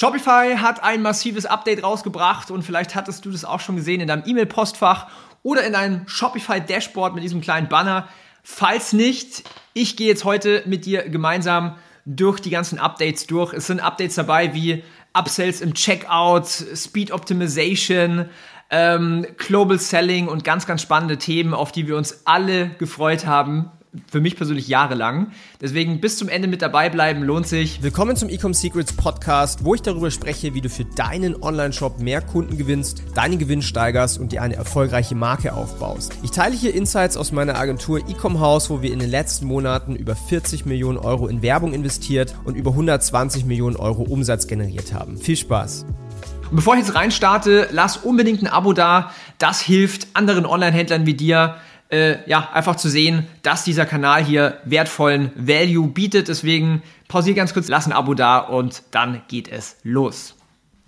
Shopify hat ein massives Update rausgebracht und vielleicht hattest du das auch schon gesehen in deinem E-Mail-Postfach oder in deinem Shopify-Dashboard mit diesem kleinen Banner. Falls nicht, ich gehe jetzt heute mit dir gemeinsam durch die ganzen Updates durch. Es sind Updates dabei wie Upsells im Checkout, Speed Optimization, ähm, Global Selling und ganz, ganz spannende Themen, auf die wir uns alle gefreut haben für mich persönlich jahrelang. Deswegen bis zum Ende mit dabei bleiben, lohnt sich. Willkommen zum Ecom Secrets Podcast, wo ich darüber spreche, wie du für deinen Online-Shop mehr Kunden gewinnst, deinen Gewinn steigerst und dir eine erfolgreiche Marke aufbaust. Ich teile hier Insights aus meiner Agentur Ecom House, wo wir in den letzten Monaten über 40 Millionen Euro in Werbung investiert und über 120 Millionen Euro Umsatz generiert haben. Viel Spaß! Und bevor ich jetzt reinstarte, lass unbedingt ein Abo da. Das hilft anderen Online-Händlern wie dir, äh, ja, einfach zu sehen, dass dieser Kanal hier wertvollen Value bietet. Deswegen pausiere ganz kurz, lass ein Abo da und dann geht es los.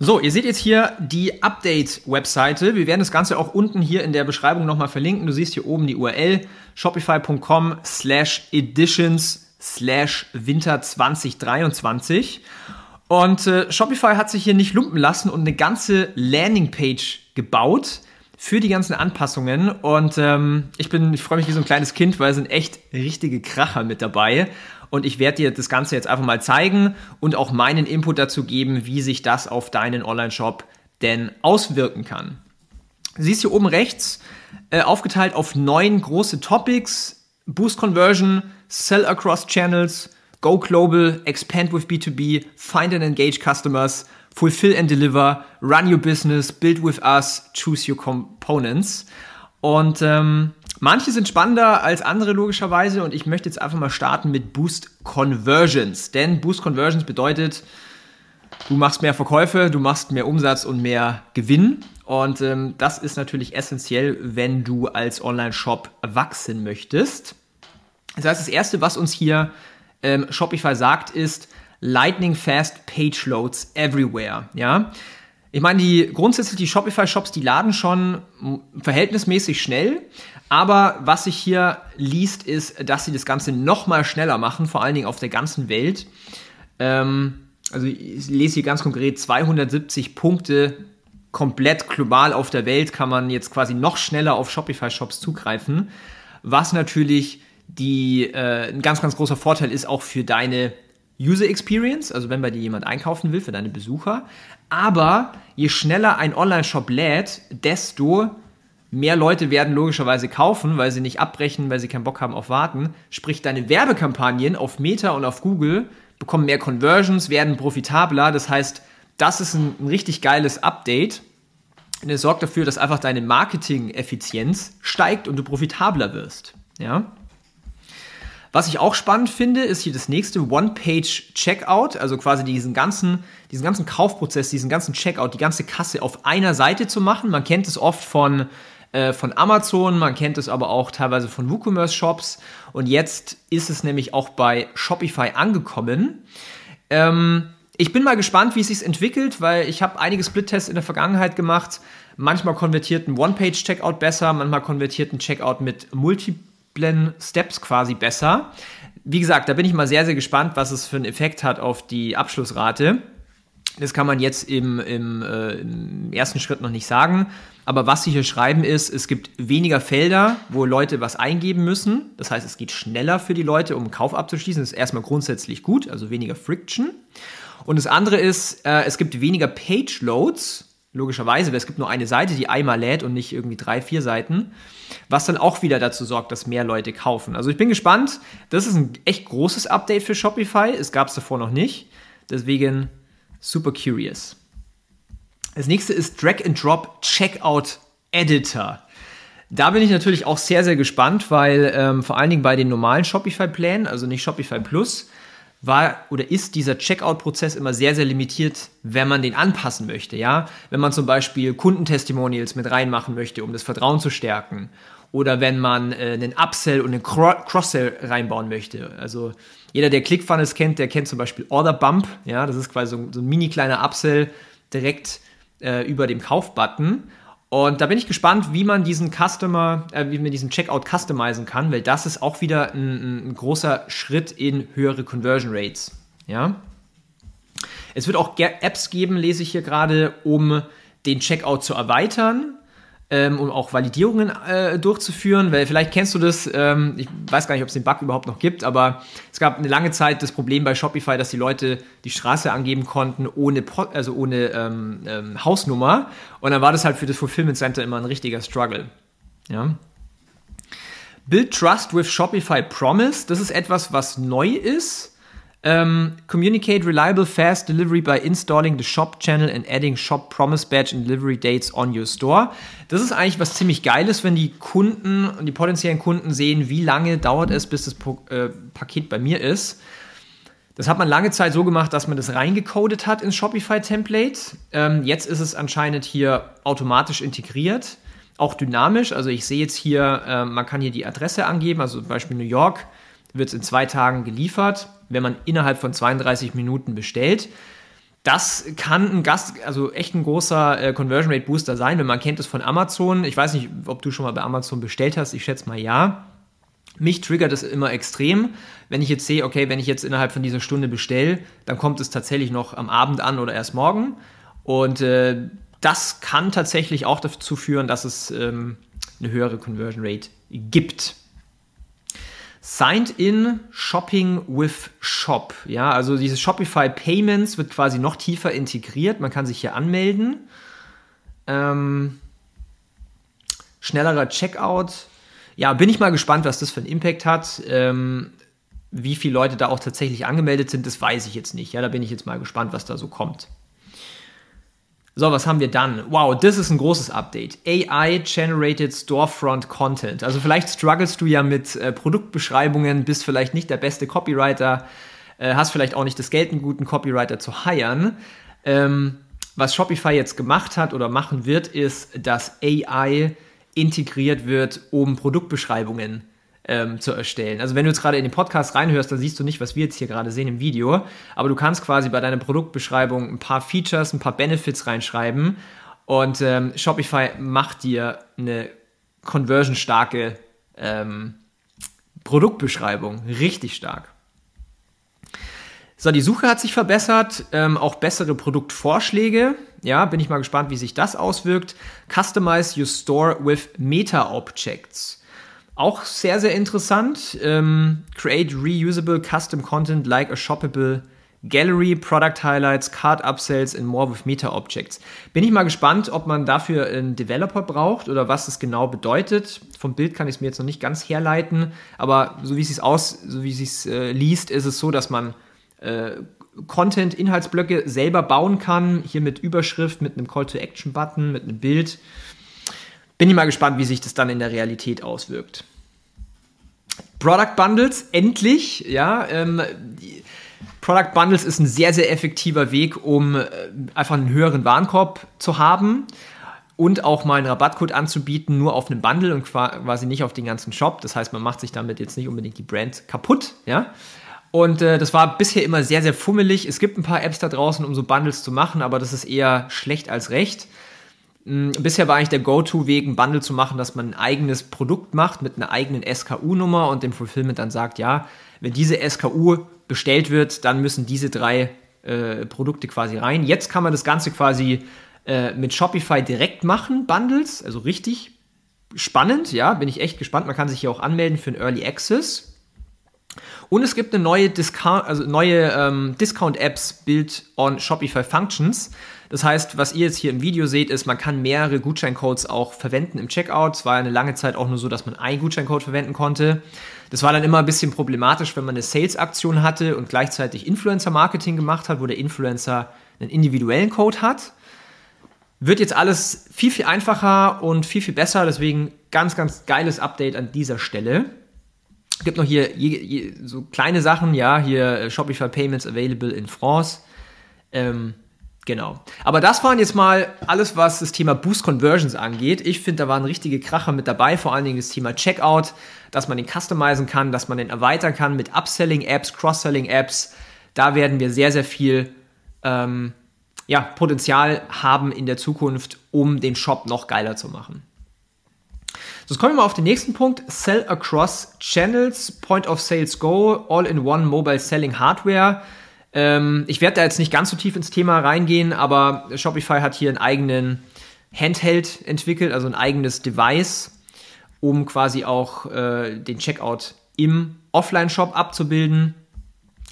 So, ihr seht jetzt hier die Update-Webseite. Wir werden das Ganze auch unten hier in der Beschreibung nochmal verlinken. Du siehst hier oben die URL shopify.com slash editions slash winter 2023. Und äh, Shopify hat sich hier nicht lumpen lassen und eine ganze Landingpage gebaut für die ganzen Anpassungen. Und ähm, ich bin, ich freue mich wie so ein kleines Kind, weil es sind echt richtige Kracher mit dabei. Und ich werde dir das Ganze jetzt einfach mal zeigen und auch meinen Input dazu geben, wie sich das auf deinen Online-Shop denn auswirken kann. Siehst hier oben rechts äh, aufgeteilt auf neun große Topics: Boost Conversion, Sell Across Channels, Go Global, Expand with B2B, Find and Engage Customers, Fulfill and Deliver, Run Your Business, Build with Us, Choose Your Components. Und ähm, manche sind spannender als andere logischerweise und ich möchte jetzt einfach mal starten mit Boost Conversions. Denn Boost Conversions bedeutet, du machst mehr Verkäufe, du machst mehr Umsatz und mehr Gewinn. Und ähm, das ist natürlich essentiell, wenn du als Online-Shop wachsen möchtest. Das heißt, das Erste, was uns hier ähm, Shopify sagt, ist, Lightning Fast Page Loads everywhere. Ja, ich meine, die grundsätzlich die Shopify Shops, die laden schon verhältnismäßig schnell. Aber was sich hier liest, ist, dass sie das Ganze noch mal schneller machen, vor allen Dingen auf der ganzen Welt. Ähm, also ich lese hier ganz konkret 270 Punkte komplett global auf der Welt kann man jetzt quasi noch schneller auf Shopify-Shops zugreifen, was natürlich die, äh, ein ganz, ganz großer Vorteil ist auch für deine User Experience, also wenn bei dir jemand einkaufen will für deine Besucher. Aber je schneller ein Online-Shop lädt, desto mehr Leute werden logischerweise kaufen, weil sie nicht abbrechen, weil sie keinen Bock haben auf Warten. Sprich, deine Werbekampagnen auf Meta und auf Google bekommen mehr Conversions, werden profitabler. Das heißt, das ist ein, ein richtig geiles Update. Und es sorgt dafür, dass einfach deine Marketing-Effizienz steigt und du profitabler wirst. Ja? Was ich auch spannend finde, ist hier das nächste One-Page-Checkout, also quasi diesen ganzen, diesen ganzen Kaufprozess, diesen ganzen Checkout, die ganze Kasse auf einer Seite zu machen. Man kennt es oft von, äh, von Amazon, man kennt es aber auch teilweise von WooCommerce-Shops und jetzt ist es nämlich auch bei Shopify angekommen. Ähm, ich bin mal gespannt, wie es sich entwickelt, weil ich habe einige Split-Tests in der Vergangenheit gemacht. Manchmal konvertiert ein One-Page-Checkout besser, manchmal konvertiert ein Checkout mit Multi- simplen Steps quasi besser. Wie gesagt, da bin ich mal sehr, sehr gespannt, was es für einen Effekt hat auf die Abschlussrate. Das kann man jetzt im, im, äh, im, ersten Schritt noch nicht sagen. Aber was sie hier schreiben ist, es gibt weniger Felder, wo Leute was eingeben müssen. Das heißt, es geht schneller für die Leute, um einen Kauf abzuschließen. Das ist erstmal grundsätzlich gut, also weniger Friction. Und das andere ist, äh, es gibt weniger Page Loads logischerweise, weil es gibt nur eine Seite, die einmal lädt und nicht irgendwie drei, vier Seiten, was dann auch wieder dazu sorgt, dass mehr Leute kaufen. Also ich bin gespannt. Das ist ein echt großes Update für Shopify. Es gab es davor noch nicht. Deswegen super curious. Das nächste ist Drag and Drop Checkout Editor. Da bin ich natürlich auch sehr, sehr gespannt, weil ähm, vor allen Dingen bei den normalen Shopify-Plänen, also nicht Shopify Plus, war oder ist dieser Checkout-Prozess immer sehr, sehr limitiert, wenn man den anpassen möchte. Ja? Wenn man zum Beispiel Kundentestimonials mit reinmachen möchte, um das Vertrauen zu stärken. Oder wenn man äh, einen Upsell und einen Cross-Sell reinbauen möchte. Also jeder, der ClickFunnels kennt, der kennt zum Beispiel Order Bump. Ja? Das ist quasi so, so ein mini kleiner Upsell direkt äh, über dem Kaufbutton. Und da bin ich gespannt, wie man diesen Customer, äh, wie man diesen Checkout customizen kann, weil das ist auch wieder ein, ein großer Schritt in höhere Conversion Rates. Ja. Es wird auch Apps geben, lese ich hier gerade, um den Checkout zu erweitern ähm, um auch Validierungen äh, durchzuführen, weil vielleicht kennst du das, ähm, ich weiß gar nicht, ob es den Bug überhaupt noch gibt, aber es gab eine lange Zeit das Problem bei Shopify, dass die Leute die Straße angeben konnten ohne, also ohne ähm, ähm, Hausnummer und dann war das halt für das Fulfillment Center immer ein richtiger Struggle. Ja. Build Trust with Shopify Promise, das ist etwas, was neu ist um, communicate reliable fast delivery by installing the shop channel and adding shop promise badge and delivery dates on your store. Das ist eigentlich was ziemlich geiles, wenn die Kunden und die potenziellen Kunden sehen, wie lange dauert es, bis das äh, Paket bei mir ist. Das hat man lange Zeit so gemacht, dass man das reingecodet hat ins Shopify-Template. Ähm, jetzt ist es anscheinend hier automatisch integriert, auch dynamisch. Also ich sehe jetzt hier, äh, man kann hier die Adresse angeben, also zum Beispiel New York wird es in zwei Tagen geliefert wenn man innerhalb von 32 Minuten bestellt. Das kann ein Gast, also echt ein großer äh, Conversion Rate Booster sein, wenn man kennt es von Amazon. Ich weiß nicht, ob du schon mal bei Amazon bestellt hast. Ich schätze mal ja. Mich triggert es immer extrem, wenn ich jetzt sehe, okay, wenn ich jetzt innerhalb von dieser Stunde bestelle, dann kommt es tatsächlich noch am Abend an oder erst morgen. Und äh, das kann tatsächlich auch dazu führen, dass es ähm, eine höhere Conversion Rate gibt. Signed in Shopping with Shop. Ja, also dieses Shopify Payments wird quasi noch tiefer integriert. Man kann sich hier anmelden. Ähm, schnellerer Checkout. Ja, bin ich mal gespannt, was das für einen Impact hat. Ähm, wie viele Leute da auch tatsächlich angemeldet sind, das weiß ich jetzt nicht. Ja, da bin ich jetzt mal gespannt, was da so kommt. So, was haben wir dann? Wow, das ist ein großes Update. AI-Generated Storefront Content. Also vielleicht strugglest du ja mit äh, Produktbeschreibungen, bist vielleicht nicht der beste Copywriter, äh, hast vielleicht auch nicht das Geld, einen guten Copywriter zu hiren. Ähm, was Shopify jetzt gemacht hat oder machen wird, ist, dass AI integriert wird, um Produktbeschreibungen ähm, zu erstellen. Also wenn du jetzt gerade in den Podcast reinhörst, dann siehst du nicht, was wir jetzt hier gerade sehen im Video, aber du kannst quasi bei deiner Produktbeschreibung ein paar Features, ein paar Benefits reinschreiben und ähm, Shopify macht dir eine conversionstarke ähm, Produktbeschreibung, richtig stark. So, die Suche hat sich verbessert, ähm, auch bessere Produktvorschläge. Ja, bin ich mal gespannt, wie sich das auswirkt. Customize your store with Meta-Objects. Auch sehr, sehr interessant. Ähm, create reusable custom content like a shoppable Gallery, Product Highlights, Card Upsells and more with Meta Objects. Bin ich mal gespannt, ob man dafür einen Developer braucht oder was es genau bedeutet. Vom Bild kann ich es mir jetzt noch nicht ganz herleiten, aber so wie es sich aus, so wie es äh, liest, ist es so, dass man äh, Content, Inhaltsblöcke selber bauen kann. Hier mit Überschrift, mit einem Call to Action Button, mit einem Bild. Bin ich mal gespannt, wie sich das dann in der Realität auswirkt. Product Bundles, endlich, ja. Ähm, Product Bundles ist ein sehr, sehr effektiver Weg, um äh, einfach einen höheren Warenkorb zu haben und auch mal einen Rabattcode anzubieten, nur auf einem Bundle und quasi nicht auf den ganzen Shop. Das heißt, man macht sich damit jetzt nicht unbedingt die Brand kaputt, ja. Und äh, das war bisher immer sehr, sehr fummelig. Es gibt ein paar Apps da draußen, um so Bundles zu machen, aber das ist eher schlecht als recht. Mm, bisher war eigentlich der Go-To-Weg, ein Bundle zu machen, dass man ein eigenes Produkt macht mit einer eigenen SKU-Nummer und dem Fulfillment dann sagt, ja, wenn diese SKU bestellt wird, dann müssen diese drei äh, Produkte quasi rein. Jetzt kann man das Ganze quasi äh, mit Shopify direkt machen, Bundles, also richtig spannend, ja, bin ich echt gespannt. Man kann sich hier auch anmelden für ein Early Access. Und es gibt eine neue, Discount, also ähm, Discount-Apps built on Shopify Functions. Das heißt, was ihr jetzt hier im Video seht, ist, man kann mehrere Gutscheincodes auch verwenden im Checkout. Es war eine lange Zeit auch nur so, dass man einen Gutscheincode verwenden konnte. Das war dann immer ein bisschen problematisch, wenn man eine Sales-Aktion hatte und gleichzeitig Influencer-Marketing gemacht hat, wo der Influencer einen individuellen Code hat. Wird jetzt alles viel, viel einfacher und viel, viel besser. Deswegen ganz, ganz geiles Update an dieser Stelle. Es gibt noch hier je, je, so kleine Sachen, ja, hier äh, Shopify Payments available in France. Ähm, Genau. Aber das waren jetzt mal alles, was das Thema Boost Conversions angeht. Ich finde, da waren richtige Kracher mit dabei, vor allen Dingen das Thema Checkout, dass man den customizen kann, dass man den erweitern kann mit Upselling-Apps, Cross-Selling-Apps. Da werden wir sehr, sehr viel ähm, ja, Potenzial haben in der Zukunft, um den Shop noch geiler zu machen. So, jetzt kommen wir mal auf den nächsten Punkt. Sell across Channels, Point of Sales Go, All-in-One Mobile Selling Hardware. Ähm, ich werde da jetzt nicht ganz so tief ins Thema reingehen, aber Shopify hat hier einen eigenen Handheld entwickelt, also ein eigenes Device, um quasi auch äh, den Checkout im Offline-Shop abzubilden.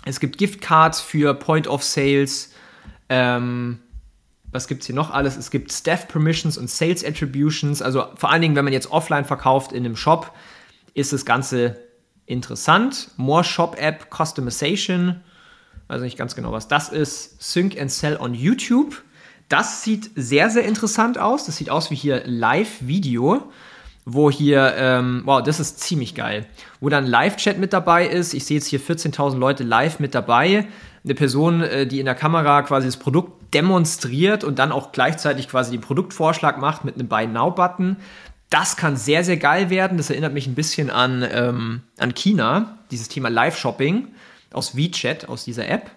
Es gibt Giftcards für Point of Sales. Ähm, was gibt es hier noch alles? Es gibt Staff Permissions und Sales Attributions. Also vor allen Dingen, wenn man jetzt offline verkauft in einem Shop, ist das Ganze interessant. More Shop App Customization. Weiß nicht ganz genau, was das ist. Sync and Sell on YouTube. Das sieht sehr, sehr interessant aus. Das sieht aus wie hier Live-Video wo hier, ähm, wow, das ist ziemlich geil, wo dann Live-Chat mit dabei ist. Ich sehe jetzt hier 14.000 Leute live mit dabei. Eine Person, äh, die in der Kamera quasi das Produkt demonstriert und dann auch gleichzeitig quasi den Produktvorschlag macht mit einem Buy Now-Button. Das kann sehr, sehr geil werden. Das erinnert mich ein bisschen an, ähm, an China, dieses Thema Live-Shopping aus WeChat, aus dieser App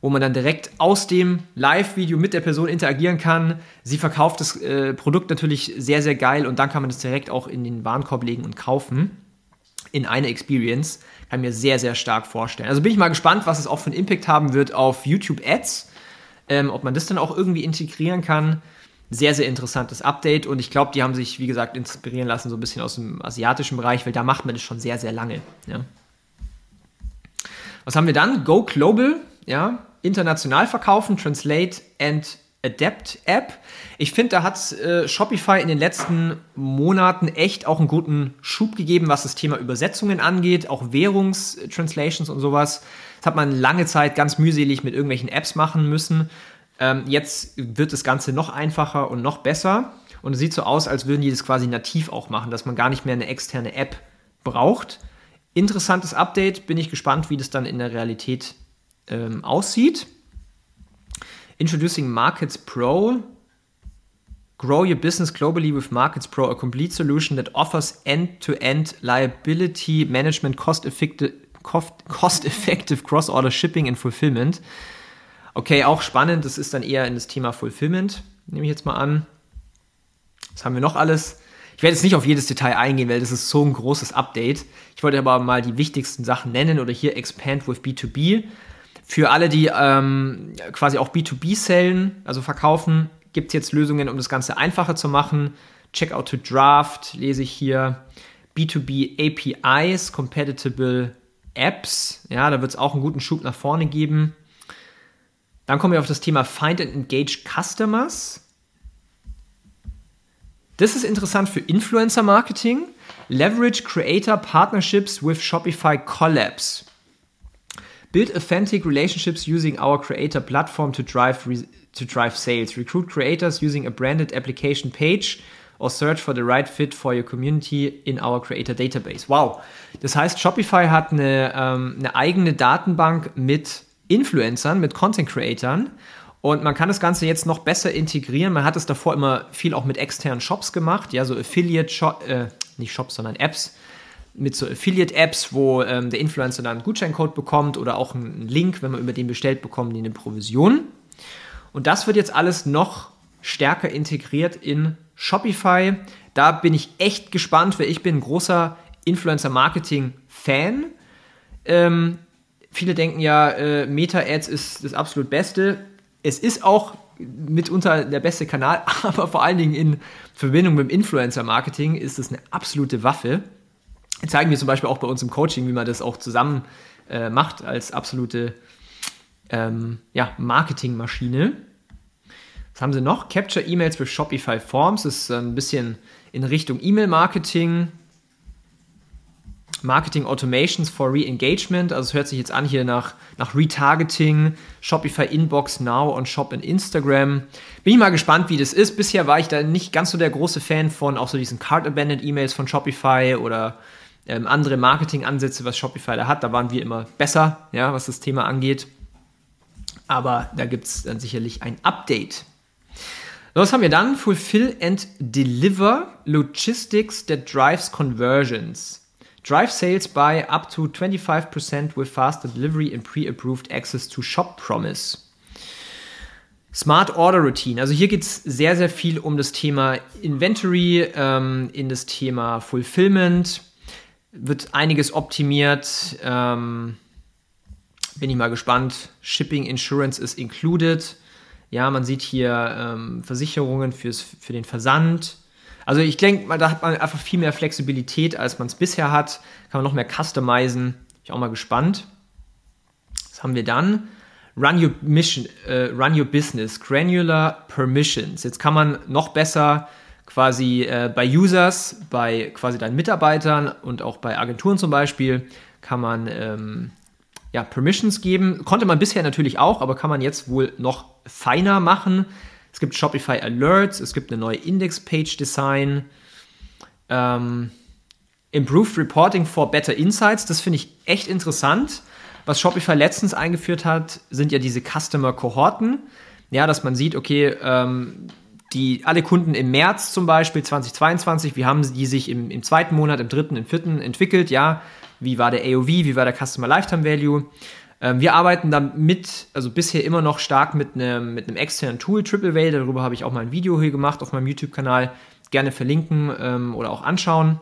wo man dann direkt aus dem Live-Video mit der Person interagieren kann. Sie verkauft das äh, Produkt natürlich sehr, sehr geil und dann kann man es direkt auch in den Warenkorb legen und kaufen. In eine Experience. Kann mir sehr, sehr stark vorstellen. Also bin ich mal gespannt, was es auch für einen Impact haben wird auf YouTube Ads. Ähm, ob man das dann auch irgendwie integrieren kann. Sehr, sehr interessantes Update und ich glaube, die haben sich, wie gesagt, inspirieren lassen, so ein bisschen aus dem asiatischen Bereich, weil da macht man das schon sehr, sehr lange. Ja. Was haben wir dann? Go Global, ja, international verkaufen, Translate and Adapt App. Ich finde, da hat äh, Shopify in den letzten Monaten echt auch einen guten Schub gegeben, was das Thema Übersetzungen angeht, auch Währungstranslations und sowas. Das hat man lange Zeit ganz mühselig mit irgendwelchen Apps machen müssen. Ähm, jetzt wird das Ganze noch einfacher und noch besser. Und es sieht so aus, als würden die das quasi nativ auch machen, dass man gar nicht mehr eine externe App braucht. Interessantes Update, bin ich gespannt, wie das dann in der Realität ähm, aussieht. Introducing Markets Pro. Grow your business globally with Markets Pro, a complete solution that offers end-to-end liability management, cost-effective cost cross-order shipping and fulfillment. Okay, auch spannend. Das ist dann eher in das Thema Fulfillment, nehme ich jetzt mal an. Was haben wir noch alles? Ich werde jetzt nicht auf jedes Detail eingehen, weil das ist so ein großes Update. Ich wollte aber mal die wichtigsten Sachen nennen oder hier Expand with B2B. Für alle, die ähm, quasi auch B2B-Sellen, also verkaufen, gibt es jetzt Lösungen, um das Ganze einfacher zu machen. Checkout to Draft lese ich hier. B2B APIs, Compatible Apps. Ja, da wird es auch einen guten Schub nach vorne geben. Dann kommen wir auf das Thema Find and Engage Customers. Das ist interessant für Influencer Marketing. Leverage Creator Partnerships with Shopify Collabs. Build authentic relationships using our creator platform to drive to drive sales. Recruit creators using a branded application page or search for the right fit for your community in our creator database. Wow. Das heißt, Shopify hat eine, ähm, eine eigene Datenbank mit Influencern, mit Content Creatern. Und man kann das Ganze jetzt noch besser integrieren. Man hat es davor immer viel auch mit externen Shops gemacht, ja, so Affiliate Shop, äh, nicht Shops, sondern Apps, mit so Affiliate-Apps, wo ähm, der Influencer dann einen Gutscheincode bekommt oder auch einen Link, wenn man über den bestellt, bekommen die eine Provision. Und das wird jetzt alles noch stärker integriert in Shopify. Da bin ich echt gespannt, weil ich bin ein großer Influencer-Marketing-Fan. Ähm, viele denken ja, äh, Meta-Ads ist das absolut Beste. Es ist auch mitunter der beste Kanal, aber vor allen Dingen in Verbindung mit dem Influencer-Marketing ist es eine absolute Waffe zeigen wir zum Beispiel auch bei uns im Coaching, wie man das auch zusammen äh, macht als absolute ähm, ja, Marketingmaschine. Was haben sie noch? Capture E-Mails with Shopify Forms das ist ein bisschen in Richtung E-Mail-Marketing. Marketing Automations for Re-Engagement, also es hört sich jetzt an hier nach, nach Retargeting, Shopify Inbox Now und Shop in Instagram. Bin ich mal gespannt, wie das ist. Bisher war ich da nicht ganz so der große Fan von auch so diesen Card Abandoned E-Mails von Shopify oder ähm, andere Marketingansätze, was Shopify da hat. Da waren wir immer besser, ja, was das Thema angeht. Aber da gibt es dann sicherlich ein Update. was haben wir dann? Fulfill and Deliver Logistics that drives conversions. Drive sales by up to 25% with faster delivery and pre-approved access to Shop Promise. Smart Order Routine. Also hier geht es sehr, sehr viel um das Thema Inventory, ähm, in das Thema Fulfillment, wird einiges optimiert. Ähm, Bin ich mal gespannt. Shipping Insurance ist included. Ja, man sieht hier ähm, Versicherungen fürs, für den Versand. Also ich denke da hat man einfach viel mehr Flexibilität, als man es bisher hat. Kann man noch mehr customizen. Bin ich auch mal gespannt. Was haben wir dann? Run your mission, äh, run your business, granular permissions. Jetzt kann man noch besser quasi äh, bei Users, bei quasi deinen Mitarbeitern und auch bei Agenturen zum Beispiel, kann man ähm, ja, Permissions geben. Konnte man bisher natürlich auch, aber kann man jetzt wohl noch feiner machen. Es gibt Shopify Alerts, es gibt eine neue Index-Page-Design. Ähm, Improved Reporting for Better Insights, das finde ich echt interessant. Was Shopify letztens eingeführt hat, sind ja diese Customer-Kohorten. Ja, dass man sieht, okay, ähm, die, alle Kunden im März zum Beispiel 2022, wie haben die sich im, im zweiten Monat, im dritten, im vierten entwickelt, ja, wie war der AOV, wie war der Customer Lifetime Value. Ähm, wir arbeiten damit, also bisher immer noch stark mit einem, mit externen Tool, Triple Whale, darüber habe ich auch mal ein Video hier gemacht auf meinem YouTube-Kanal, gerne verlinken ähm, oder auch anschauen.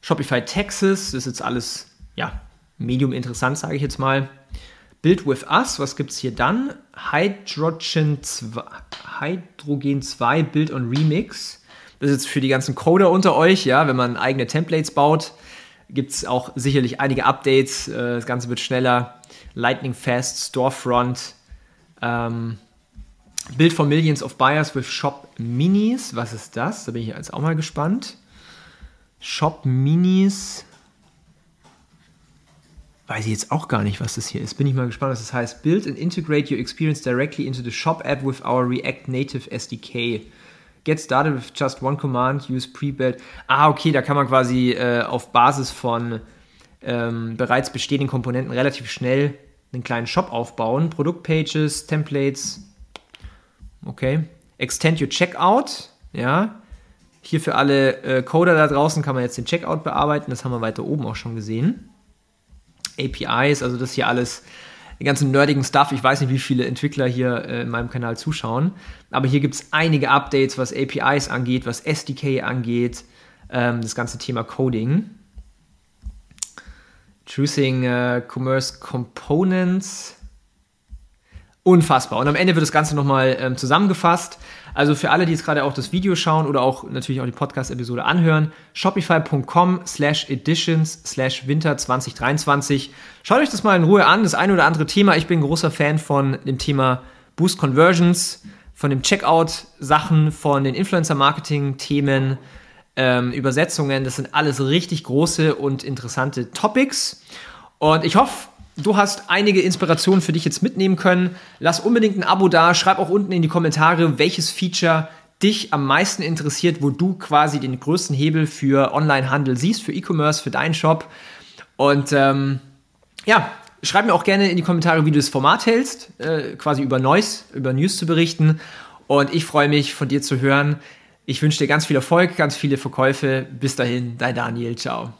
Shopify Texas, das ist jetzt alles, ja, medium interessant, sage ich jetzt mal. Build with Us, was gibt es hier dann? Hydrogen 2, Hydrogen 2 Build on Remix. Das ist jetzt für die ganzen Coder unter euch, ja, wenn man eigene Templates baut, gibt es auch sicherlich einige Updates. Äh, das Ganze wird schneller. Lightning Fast, Storefront. Ähm, Build for Millions of Buyers with Shop Minis. Was ist das? Da bin ich jetzt auch mal gespannt. Shop Minis weiß ich jetzt auch gar nicht, was das hier ist. Bin ich mal gespannt, was das heißt. Build and integrate your experience directly into the Shop app with our React Native SDK. Get started with just one command, use pre-built. Ah, okay, da kann man quasi äh, auf Basis von ähm, bereits bestehenden Komponenten relativ schnell einen kleinen Shop aufbauen. Produktpages, Templates. Okay. Extend your Checkout. Ja. Hier für alle äh, Coder da draußen kann man jetzt den Checkout bearbeiten. Das haben wir weiter oben auch schon gesehen. APIs, also das hier alles, den ganzen nerdigen Stuff. Ich weiß nicht, wie viele Entwickler hier äh, in meinem Kanal zuschauen, aber hier gibt es einige Updates, was APIs angeht, was SDK angeht, ähm, das ganze Thema Coding. Choosing uh, Commerce Components. Unfassbar. Und am Ende wird das Ganze nochmal ähm, zusammengefasst. Also für alle, die jetzt gerade auch das Video schauen oder auch natürlich auch die Podcast-Episode anhören, shopify.com slash editions slash winter 2023. Schaut euch das mal in Ruhe an, das eine oder andere Thema. Ich bin großer Fan von dem Thema Boost Conversions, von dem Checkout-Sachen, von den Influencer-Marketing-Themen, ähm, Übersetzungen. Das sind alles richtig große und interessante Topics. Und ich hoffe, Du hast einige Inspirationen für dich jetzt mitnehmen können. Lass unbedingt ein Abo da. Schreib auch unten in die Kommentare, welches Feature dich am meisten interessiert, wo du quasi den größten Hebel für Online-Handel siehst, für E-Commerce, für deinen Shop. Und ähm, ja, schreib mir auch gerne in die Kommentare, wie du das Format hältst, äh, quasi über News, über News zu berichten. Und ich freue mich, von dir zu hören. Ich wünsche dir ganz viel Erfolg, ganz viele Verkäufe. Bis dahin, dein Daniel. Ciao.